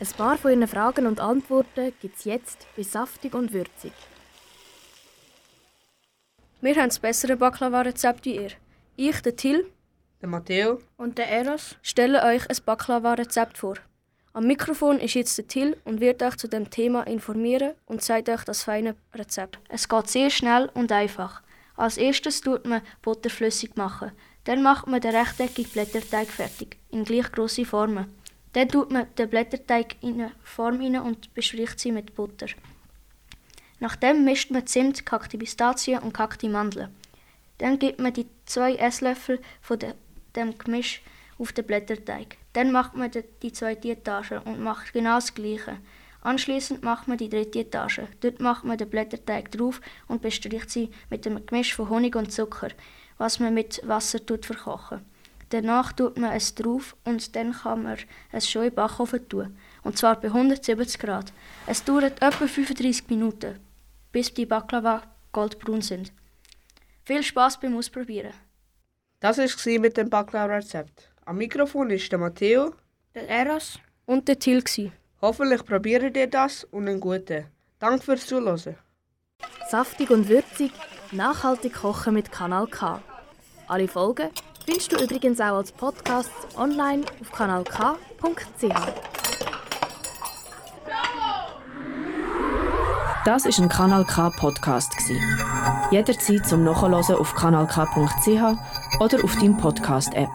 Ein paar von Ihren Fragen und Antworten gibt es jetzt bei Saftig und Würzig. Wir haben das bessere Baklava-Rezept wie ihr. Ich, der Till Der Matteo. und der Eros stellen euch ein Baklava-Rezept vor. Am Mikrofon ist jetzt der Till und wird euch zu dem Thema informieren und zeigt euch das feine Rezept. Es geht sehr schnell und einfach. Als erstes tut man Butter flüssig machen. Dann macht man den rechteckigen Blätterteig fertig, in gleich grosse Formen. Dann tut man den Blätterteig in eine Form rein und bestricht sie mit Butter. Nachdem mischt man Zimt, gehackte Pistazien und gehackte Mandeln. Dann gibt man die zwei Esslöffel von de, dem Gemisch auf den Blätterteig. Dann macht man de, die zweite Etage und macht genau das Gleiche. Anschließend macht man die dritte Etage. Dort macht man den Blätterteig drauf und bestricht sie mit einem Gemisch von Honig und Zucker, was man mit Wasser tut verkochen. Danach tut man es drauf und dann kann man es schon in den Backofen tun. Und zwar bei 170 Grad. Es dauert etwa 35 Minuten, bis die Baklava goldbraun sind. Viel Spaß beim Ausprobieren. Das war mit dem Baklava-Rezept. Am Mikrofon ist der Matteo. Der Eras und der Till. gsi. Hoffentlich probiert ihr das und einen guten. Danke fürs Zuhören. Saftig und würzig, nachhaltig kochen mit Kanal K. Alle Folgen findest du übrigens auch als Podcast online auf kanalk.ch. Das ist ein Kanal K Podcast. Jederzeit zum Nachhören auf kanalk.ch oder auf deinem Podcast App.